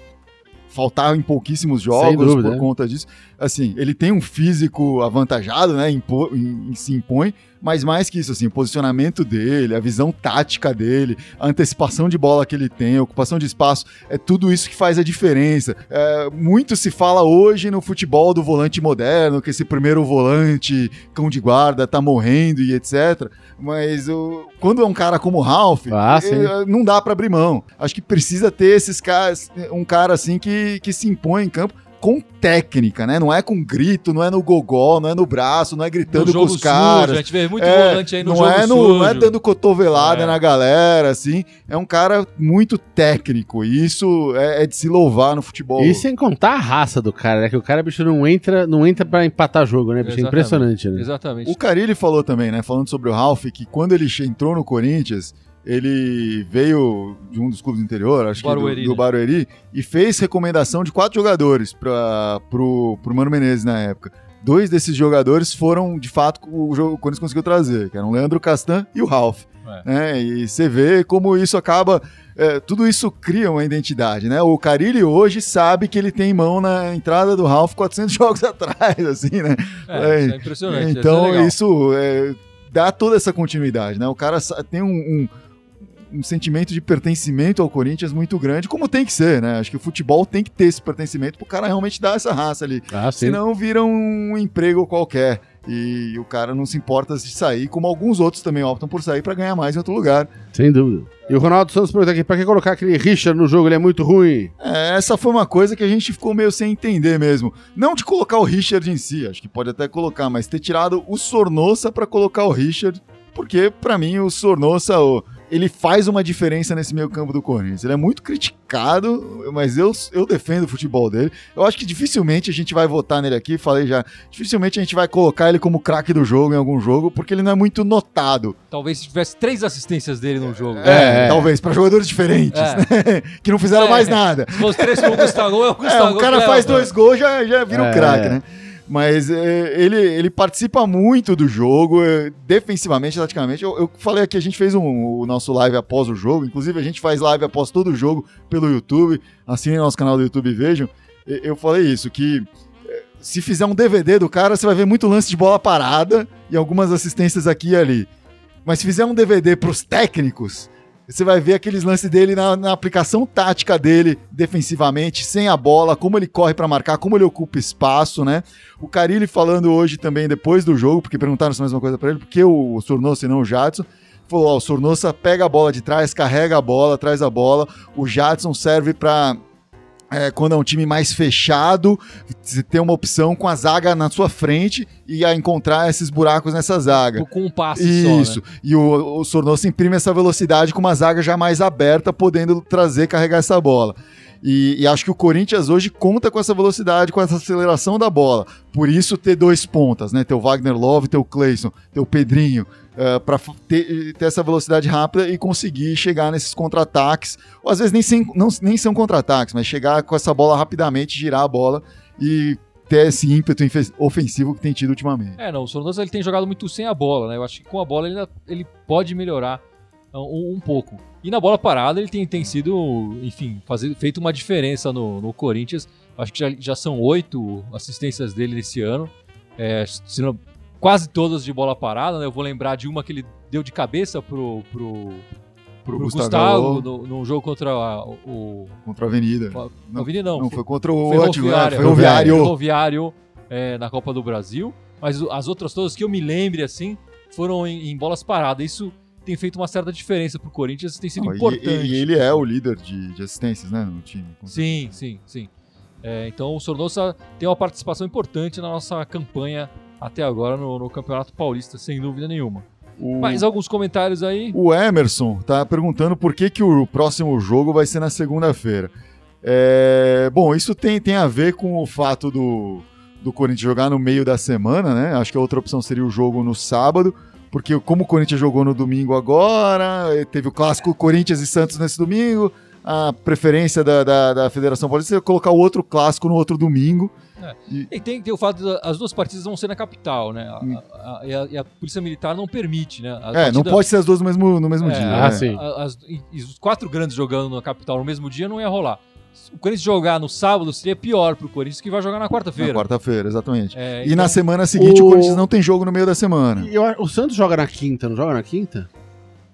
Speaker 1: faltar em pouquíssimos jogos
Speaker 3: dúvida,
Speaker 1: por
Speaker 3: né?
Speaker 1: conta disso. Assim, ele tem um físico avantajado, né? Impo- em- em- se impõe, mas mais que isso, assim, o posicionamento dele, a visão tática dele, a antecipação de bola que ele tem, a ocupação de espaço, é tudo isso que faz a diferença. É, muito se fala hoje no futebol do volante moderno, que esse primeiro volante, cão de guarda, tá morrendo e etc. Mas o- quando é um cara como o Ralph,
Speaker 3: Ah,
Speaker 1: eh, não dá pra abrir mão. Acho que precisa ter esses caras, um cara assim que, que se impõe em campo com técnica, né? Não é com grito, não é no gogó, não é no braço, não é gritando com os
Speaker 2: sujo,
Speaker 1: caras.
Speaker 2: a gente vê muito
Speaker 1: É,
Speaker 2: volante aí no
Speaker 1: não,
Speaker 2: jogo
Speaker 1: é no-
Speaker 2: sujo.
Speaker 1: não é dando cotovelada
Speaker 2: É.
Speaker 1: na galera, assim. É um cara muito técnico. E isso é, é de se louvar no futebol.
Speaker 3: E sem contar a raça do cara, né? Que o cara, bicho, não entra, não entra pra empatar jogo, né, bicho? É impressionante, né?
Speaker 2: Exatamente.
Speaker 1: O Carilli falou também, né? Falando sobre o Ralph, que quando ele entrou no Corinthians, ele veio de um dos clubes do interior, acho
Speaker 2: Barueri,
Speaker 1: que do, do
Speaker 2: né?
Speaker 1: Barueri, e fez recomendação de quatro jogadores para pro, pro Mano Menezes na época. Dois desses jogadores foram, de fato, o, jogo- o Corinthians conseguiu trazer, que eram o Leandro Castan e o Ralph.
Speaker 2: É.
Speaker 1: né? E você vê como isso acaba. é, tudo isso cria uma identidade, né? O Carilli hoje sabe que ele tem mão na entrada do Ralph 400 jogos atrás, assim, né?
Speaker 2: É, isso é impressionante. isso é
Speaker 1: então,
Speaker 2: legal.
Speaker 1: isso é, dá toda essa continuidade, né? O cara tem um, um- um sentimento de pertencimento ao Corinthians muito grande, como tem que ser, né? Acho que o futebol tem que ter esse pertencimento pro cara realmente dar essa raça ali.
Speaker 3: Ah.
Speaker 1: Senão vira um emprego qualquer. E o cara não se importa de sair, como alguns outros também optam por sair para ganhar mais em outro lugar.
Speaker 3: Sem dúvida. E o Ronaldo Santos pergunta aqui, pra que colocar aquele Richard no jogo? Ele é muito ruim.
Speaker 1: É, essa foi uma coisa que a gente ficou meio sem entender mesmo. Não de colocar o Richard em si, acho que pode até colocar, mas ter tirado o Sornossa pra colocar o Richard, porque pra mim o Sornossa, o- ele faz uma diferença nesse meio campo do Corinthians. Ele é muito criticado, mas eu, eu defendo o futebol dele. Eu acho que dificilmente a gente vai votar nele aqui, falei já, dificilmente a gente vai colocar ele como craque do jogo em algum jogo, porque ele não é muito notado.
Speaker 2: Talvez se tivesse três assistências dele no jogo.
Speaker 1: É,
Speaker 3: É.
Speaker 1: talvez, pra jogadores diferentes,
Speaker 2: É.
Speaker 1: né? que não fizeram
Speaker 2: É.
Speaker 1: mais nada.
Speaker 2: Se fosse três com o Gustavo, é o
Speaker 1: É,
Speaker 2: Gustavo.
Speaker 1: o cara faz dois gols, já, já vira um
Speaker 3: É.
Speaker 1: craque, né? Mas é, ele, ele participa muito do jogo, é, defensivamente, taticamente. Eu, eu falei aqui, a gente fez um, o nosso live após o jogo, inclusive a gente faz live após todo o jogo pelo YouTube. Assinem nosso canal do YouTube e vejam. E- Eu falei isso, que é, se fizer um DVD do cara, você vai ver muito lance de bola parada e algumas assistências aqui e ali. Mas se fizer um DVD pros técnicos, você vai ver aqueles lances dele na, na aplicação tática dele, defensivamente, sem a bola, como ele corre pra marcar, como ele ocupa espaço, né? O Carilli falando hoje também, depois do jogo, porque perguntaram se mais uma coisa pra ele, porque o, Sornosa e não o Jadson, falou, ó, o Sornosa pega a bola de trás, carrega a bola, traz a bola, o Jadson serve pra... é, quando é um time mais fechado, você ter uma opção com a zaga na sua frente e a encontrar esses buracos nessa zaga.
Speaker 2: Com um passe só,
Speaker 1: Isso.
Speaker 2: né?
Speaker 1: E o, o Sornosa imprime essa velocidade com uma zaga já mais aberta, podendo trazer, carregar essa bola. E, e acho que o Corinthians hoje conta com essa velocidade, com essa aceleração da bola. Por isso ter dois pontas, né? Ter o Wagner Love, ter o Cleison, ter o Pedrinho, eh, pra para ter, ter essa velocidade rápida e conseguir chegar nesses contra-ataques. Ou às vezes nem, sem- não, nem são contra-ataques, mas chegar com essa bola rapidamente, girar a bola e ter esse ímpeto ofensivo que tem tido ultimamente.
Speaker 2: É, não, o Sornosa ele tem jogado muito sem a bola, né? Eu acho que com a bola ele, ele pode melhorar uh, um, um pouco. E na bola parada ele tem, tem sido, enfim, fazer, feito uma diferença no, no Corinthians. Acho que já, já são oito assistências dele nesse ano. É, não- quase todas de bola parada, né? Eu vou lembrar de uma que ele deu de cabeça pro, pro, pro Gustavo, no, no jogo contra a- o,
Speaker 1: Contra a Avenida.
Speaker 2: o
Speaker 1: Não,
Speaker 2: Avenida não,
Speaker 1: Não, foi contra o
Speaker 2: Ferroviário.
Speaker 1: Ferroviário.
Speaker 2: Ferroviário é, na Copa do Brasil. Mas as outras todas que eu me lembre, assim, foram em, em bolas paradas. Isso tem feito uma certa diferença pro Corinthians, tem sido
Speaker 1: e-
Speaker 2: importante.
Speaker 1: E, ele é o líder de, de assistências, né, no time.
Speaker 2: Sim, sim, sim. É, então o Sornosa tem uma participação importante na nossa campanha até agora no, no Campeonato Paulista, sem dúvida nenhuma.
Speaker 1: O,
Speaker 2: Mais alguns comentários aí?
Speaker 1: o Emerson tá perguntando por que, que o próximo jogo vai ser na segunda-feira. É, bom, isso tem, tem a ver com o fato do, do Corinthians jogar no meio da semana, né? Acho que a outra opção seria o jogo no sábado, porque como o Corinthians jogou no domingo agora, eh, teve o clássico Corinthians e Santos nesse domingo, a preferência da, da, da Federação Paulista é colocar o outro clássico no outro domingo.
Speaker 2: E tem, tem o fato das duas partidas vão ser na capital, né? A-
Speaker 1: Hum.
Speaker 2: a- a- e, a, e a Polícia Militar não permite, né? A
Speaker 1: É, não pode ser as duas no mesmo, no mesmo
Speaker 2: É,
Speaker 1: dia.
Speaker 3: ah,
Speaker 1: é.
Speaker 3: sim.
Speaker 2: a- as- e- e os quatro grandes jogando na capital no mesmo dia não ia rolar. O Corinthians jogar no sábado seria pior pro Corinthians que vai jogar na
Speaker 1: Na
Speaker 2: quarta-feira.
Speaker 1: quarta-feira, exatamente.
Speaker 2: É,
Speaker 1: E
Speaker 2: então-
Speaker 1: na semana seguinte o...
Speaker 3: O-
Speaker 1: Corinthians não tem jogo no meio da semana.
Speaker 3: E eu acho- o Santos joga na quinta, não joga na quinta?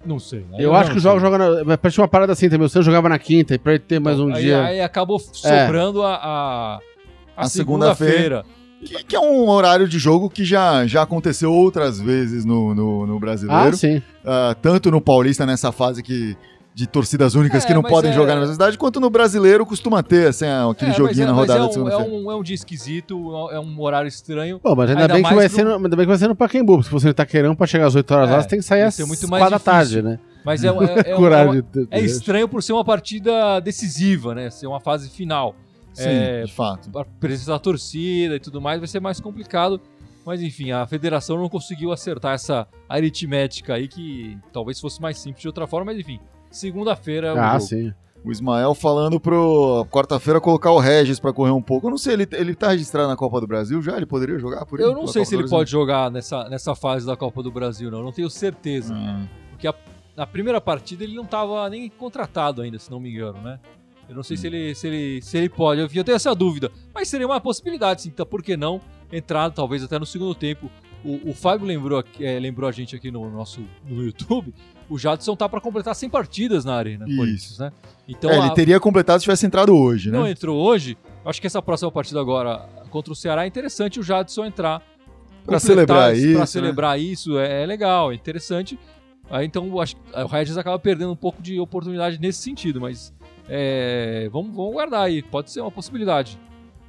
Speaker 2: Não sei. aí
Speaker 3: Eu acho
Speaker 2: não
Speaker 3: que o jogo joga na. Parece uma parada assim também. O Santos jogava na quinta, e pra ele ter mais um
Speaker 2: aí,
Speaker 3: dia.
Speaker 2: Aí acabou sobrando a, a, a
Speaker 1: A segunda-feira.
Speaker 2: segunda-feira.
Speaker 1: Que, que é um horário de jogo que já, já aconteceu outras vezes no, no, no
Speaker 3: ah,
Speaker 1: brasileiro.
Speaker 3: sim.
Speaker 1: Ah, tanto no Paulista, nessa fase que, de torcidas únicas
Speaker 2: É,
Speaker 1: que não podem
Speaker 2: é-
Speaker 1: jogar na mesma cidade, quanto no brasileiro costuma ter assim, aquele
Speaker 2: É,
Speaker 1: joguinho
Speaker 2: é-
Speaker 1: na
Speaker 2: mas
Speaker 1: rodada
Speaker 2: é
Speaker 1: de
Speaker 2: um, é,
Speaker 1: segunda-feira.
Speaker 2: um, é um dia esquisito, é um horário estranho.
Speaker 3: Pô, mas ainda,
Speaker 2: Ainda
Speaker 3: bem que vai
Speaker 2: no-
Speaker 3: ser no, ainda bem que vai ser no Pacaembu, porque se você tá querendo pra chegar às 8 horas
Speaker 2: É,
Speaker 3: lá, você tem que sair às
Speaker 2: ser muito
Speaker 3: 4
Speaker 2: mais
Speaker 3: da
Speaker 2: difícil.
Speaker 3: tarde, né?
Speaker 2: Mas é, é, é, um- é, é estranho por ser uma partida decisiva, né? Ser uma fase final.
Speaker 1: Sim,
Speaker 2: é,
Speaker 1: de fato.
Speaker 2: a presença da torcida e tudo mais vai ser mais complicado. Mas enfim, a federação não conseguiu acertar essa aritmética aí que talvez fosse mais simples de outra forma, mas enfim, segunda-feira é o
Speaker 3: Ah,
Speaker 2: jogo.
Speaker 3: sim.
Speaker 1: O Ismael falando pro quarta-feira colocar o Regis pra correr um pouco. Eu não sei, ele, ele tá registrado na Copa do Brasil já? Ele poderia jogar por
Speaker 2: Eu
Speaker 1: ele?
Speaker 2: não sei
Speaker 1: Copa
Speaker 2: se ele pode jogar nessa, nessa fase da Copa do Brasil, não. Eu não tenho certeza.
Speaker 1: Ah,
Speaker 2: Porque a- na primeira partida ele não estava nem contratado ainda, se não me engano, né? Eu não sei
Speaker 1: Hum.
Speaker 2: se, ele, se, ele, se ele pode. Eu, eu tenho essa dúvida. Mas seria uma possibilidade, sim. Então, por que não entrar, talvez até no segundo tempo? O, o Fábio lembrou, é, lembrou a gente aqui no nosso no YouTube. O Jadson tá para completar 100 partidas na Arena
Speaker 1: Isso.
Speaker 2: Corinthians, né? Então,
Speaker 1: é,
Speaker 2: a-
Speaker 1: ele teria completado se tivesse entrado hoje, né?
Speaker 2: não entrou hoje. Acho que essa próxima partida agora contra o Ceará é interessante o Jadson entrar. Completar
Speaker 1: celebrar isso,
Speaker 2: Pra
Speaker 1: né?
Speaker 2: celebrar isso é, é legal, é interessante. Aí, então acho que o Regis acaba perdendo um pouco de oportunidade nesse sentido, mas é, vamos, vamos guardar aí, pode ser uma possibilidade.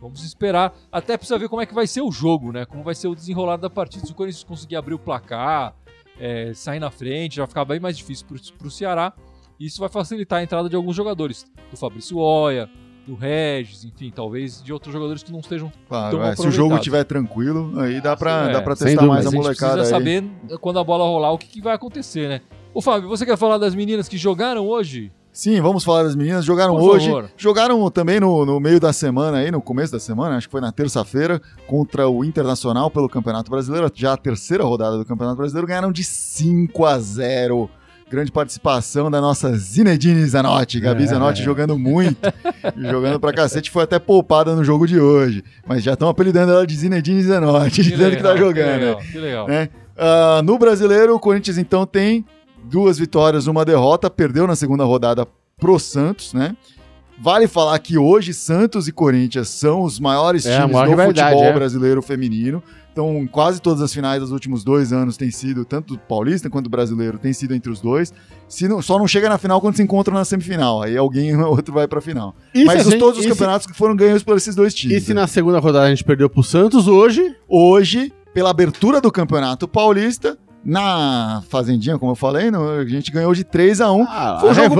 Speaker 2: Vamos esperar, até precisa ver como é que vai ser o jogo, né? Como vai ser o desenrolar da partida. Se o Corinthians conseguir abrir o placar, é, sair na frente, já ficar bem mais difícil pro, pro Ceará. E isso vai facilitar a entrada de alguns jogadores. Do Fabrício Oia, do Regis, enfim, talvez de outros jogadores que não estejam
Speaker 1: Claro,
Speaker 2: Tão
Speaker 1: é, se o jogo estiver tranquilo, aí dá pra,
Speaker 2: É,
Speaker 1: dá pra testar mais a
Speaker 2: a gente
Speaker 1: molecada
Speaker 2: precisa
Speaker 1: aí.
Speaker 2: saber quando a bola rolar o que, que vai acontecer, né? Ô Fábio, você quer falar das meninas que jogaram hoje?
Speaker 1: Sim, vamos falar das meninas. Jogaram
Speaker 2: Por
Speaker 1: hoje.
Speaker 2: favor.
Speaker 1: Jogaram também no, no meio da semana aí, no começo da semana, acho que foi na terça-feira, contra o Internacional pelo Campeonato Brasileiro, já a terceira rodada do Campeonato Brasileiro, ganharam de 5 a 0. Grande participação da nossa Zinedine Zanotti, Gabi
Speaker 3: É.
Speaker 1: Zanotti jogando muito, jogando pra cacete, foi até poupada no jogo de hoje, mas já estão apelidando ela de Zinedine Zanotti, que tá
Speaker 2: legal,
Speaker 1: jogando.
Speaker 2: Que legal, que legal.
Speaker 1: né? Ah, no brasileiro, o Corinthians então tem duas vitórias, uma derrota, perdeu na segunda rodada pro Santos, né? Vale falar que hoje Santos e Corinthians são os maiores
Speaker 3: É,
Speaker 1: times
Speaker 3: maior
Speaker 1: do
Speaker 3: rivalidade,
Speaker 1: futebol
Speaker 3: é.
Speaker 1: brasileiro feminino. Então, quase todas as finais dos últimos dois anos têm sido, tanto do Paulista quanto do brasileiro, tem sido entre os dois. Se não- só não chega na final quando se encontram na semifinal. Aí alguém ou outro vai pra final.
Speaker 3: E
Speaker 1: Mas os-
Speaker 3: gente-
Speaker 1: todos os
Speaker 3: se-
Speaker 1: campeonatos que foram ganhos por esses dois times.
Speaker 3: E se
Speaker 1: né?
Speaker 3: na segunda rodada a gente perdeu pro Santos, hoje.
Speaker 1: hoje, pela abertura do Campeonato Paulista, na Fazendinha, como eu falei, no- a gente ganhou de 3 a 1
Speaker 3: Ah,
Speaker 1: Foi um
Speaker 3: a
Speaker 1: jogo.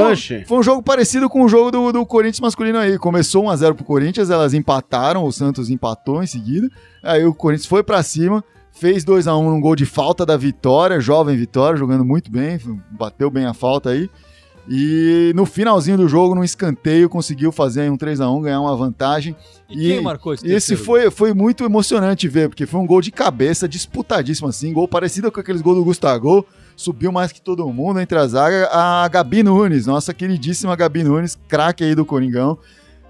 Speaker 1: Foi um jogo parecido com o jogo do, do Corinthians masculino aí. Começou 1x0 pro Corinthians, elas empataram, o Santos empatou em seguida. Aí o Corinthians foi pra cima, fez 2x1 num gol de falta da Vitória, jovem Vitória, jogando muito bem, bateu bem a falta aí. E no finalzinho do jogo, num escanteio, conseguiu fazer aí um 3x1, ganhar uma vantagem.
Speaker 2: E,
Speaker 1: E-
Speaker 2: quem marcou esse
Speaker 1: esse foi, foi muito emocionante ver, porque foi um gol de cabeça, disputadíssimo assim, gol parecido com aqueles gols do Gustavo, subiu mais que todo mundo entre a zaga, a Gabi Nunes, nossa queridíssima Gabi Nunes, craque aí do Coringão,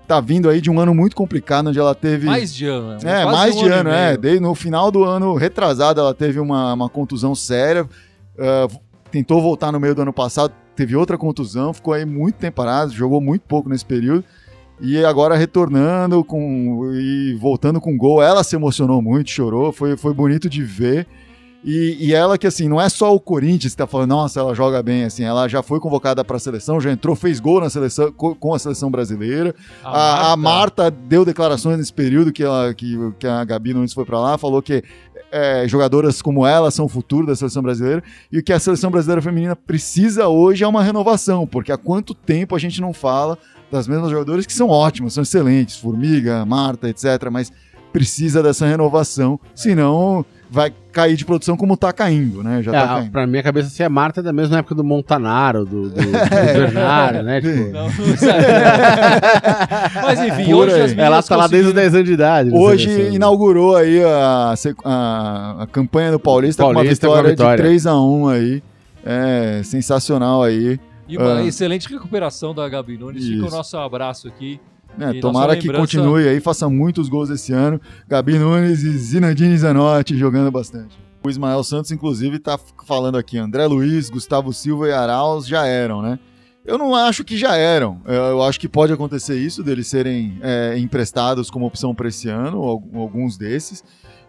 Speaker 1: tá vindo aí de um ano muito complicado, onde ela teve...
Speaker 2: Mais de ano, né?
Speaker 1: É, mais
Speaker 2: um
Speaker 1: de ano, é. Desde, no final do ano retrasado, ela teve uma, uma contusão séria. ah, tentou voltar no meio do ano passado, teve outra contusão, ficou aí muito tempo parado, jogou muito pouco nesse período. E agora retornando com, e voltando com gol, ela se emocionou muito, chorou, foi, foi bonito de ver. E, e ela que assim, não é só o Corinthians que tá falando, nossa, ela joga bem, assim, ela já foi convocada para a seleção, já entrou, fez gol na seleção co- com a seleção brasileira. A, a Marta deu declarações nesse período que, ela, que, que a Gabi Nunes foi pra lá, falou que é, jogadoras como ela são o futuro da seleção brasileira e o que a seleção brasileira feminina precisa hoje é uma renovação, porque há quanto tempo a gente não fala das mesmas jogadoras que são ótimas, são excelentes, Formiga, Marta, etc., mas precisa dessa renovação, senão vai cair de produção como tá caindo, né? Já tá
Speaker 3: É,
Speaker 1: caindo.
Speaker 3: pra minha cabeça, assim, a Marta é da mesma época do Montanaro, do, do, do Bernardo, né? Tipo,
Speaker 2: Não, não sabe. Mas enfim,
Speaker 1: Por
Speaker 2: hoje as
Speaker 3: ela tá lá desde os
Speaker 2: conseguiram-
Speaker 3: 10 anos de idade.
Speaker 1: Hoje
Speaker 3: seleção.
Speaker 1: inaugurou aí a, a- a campanha do Paulista,
Speaker 3: Paulista
Speaker 1: com
Speaker 3: com
Speaker 1: uma
Speaker 3: uma
Speaker 1: vitória,
Speaker 3: vitória.
Speaker 1: de 3x1 aí. É sensacional aí.
Speaker 2: E uma
Speaker 1: Ah.
Speaker 2: excelente recuperação da Gabi Nunes. Fica o
Speaker 1: Isso.
Speaker 2: nosso abraço aqui.
Speaker 1: Né? Tomara que continue aí, faça muitos gols esse ano. Gabi Nunes e Zinedine Zanotti jogando bastante. O Ismael Santos, inclusive, tá f- falando aqui. André Luiz, Gustavo Silva e Arauz já eram, né? Eu não acho que já eram. Eu acho que pode acontecer isso, deles serem é, emprestados como opção para esse ano, al- alguns desses.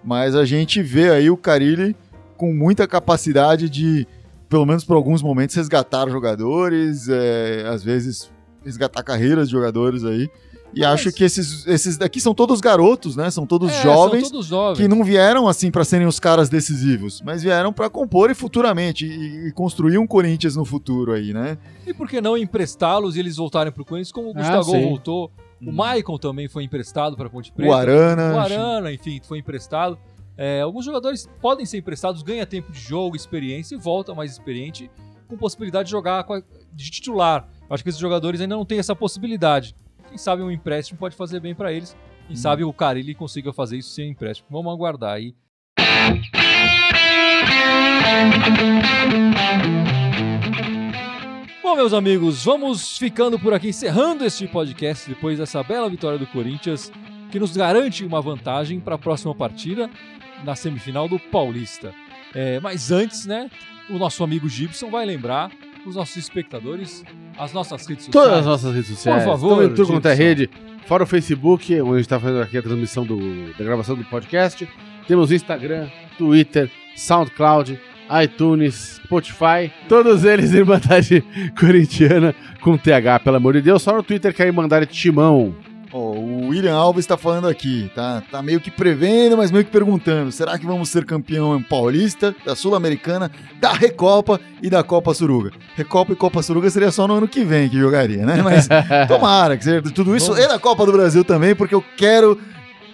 Speaker 1: Mas a gente vê aí o Carilli com muita capacidade de, pelo menos por alguns momentos, resgatar jogadores, é, às vezes resgatar carreiras de jogadores aí. E
Speaker 2: Mas-
Speaker 1: acho que esses, esses daqui são todos garotos, né? São todos
Speaker 2: É,
Speaker 1: jovens
Speaker 2: São todos jovens.
Speaker 1: que não vieram assim para serem os caras decisivos, mas vieram para compor e futuramente e, e construir um Corinthians no futuro aí, né?
Speaker 2: E por que não emprestá-los e eles voltarem pro Corinthians, como o
Speaker 3: Ah,
Speaker 2: Gustavo
Speaker 3: sim.
Speaker 2: voltou. O Maicon também foi emprestado para Ponte Preta.
Speaker 1: O Arana,
Speaker 2: O Arana, enfim, foi emprestado. É, alguns jogadores podem ser emprestados, ganha tempo de jogo, experiência e volta mais experiente, com possibilidade de jogar com a- de titular. Acho que esses jogadores ainda não têm essa possibilidade. Quem sabe um empréstimo pode fazer bem para eles. Quem sabe o Carilli consiga fazer isso sem empréstimo. Vamos aguardar aí. Bom, meus amigos, vamos ficando por aqui, encerrando este podcast depois dessa bela vitória do Corinthians, que nos garante uma vantagem para a próxima partida na semifinal do Paulista. É, mas antes, né, o nosso amigo Gibson vai lembrar os nossos espectadores, as nossas redes sociais.
Speaker 3: Todas as nossas redes sociais.
Speaker 2: Por favor,
Speaker 3: em tudo quanto é rede. Fora o Facebook, onde a gente está fazendo aqui a transmissão do- da gravação do podcast. Temos Instagram, Twitter, SoundCloud, iTunes, Spotify. Todos eles em vantagem corintiana com TH, pelo amor de Deus. Só no Twitter que aí mandaram timão.
Speaker 1: Ó, o William Alves está falando aqui, tá? Tá meio que prevendo, mas meio que perguntando: será que vamos ser campeão paulista, da Sul-Americana, da Recopa e da Copa Suruga? Recopa e Copa Suruga seria só no ano que vem que jogaria, né? Mas tomara que seja tudo isso e da Copa do Brasil também, porque eu quero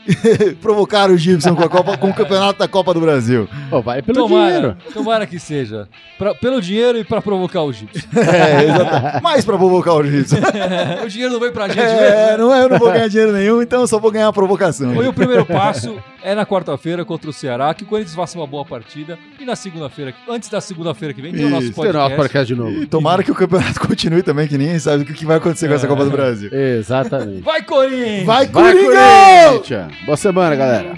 Speaker 1: provocar o Gibson com, a Copa, com o campeonato da Copa do Brasil.
Speaker 3: Pô, vai pelo
Speaker 2: Tomara,
Speaker 3: dinheiro.
Speaker 2: tomara que seja. Pra- pelo dinheiro e para provocar o Gibson.
Speaker 1: É, exatamente. Mais pra provocar o Gibson.
Speaker 2: o dinheiro não vem pra gente
Speaker 1: É,
Speaker 2: mesmo. né?
Speaker 1: não é, eu não vou ganhar dinheiro nenhum, então eu só vou ganhar a provocação.
Speaker 2: Foi o primeiro passo é na quarta-feira contra o Ceará, que o Corinthians faça uma boa partida. E na segunda-feira, antes da segunda-feira que vem, tem o nosso
Speaker 1: Isso,
Speaker 3: Tem o nosso
Speaker 2: podcast.
Speaker 3: podcast de novo.
Speaker 1: E tomara que o campeonato continue também, que ninguém sabe o que vai acontecer com essa Copa do Brasil.
Speaker 3: Exatamente.
Speaker 2: Vai, Corinthians!
Speaker 1: Vai,
Speaker 3: Vai,
Speaker 1: Coringão!
Speaker 3: Corinthians! Boa semana, galera.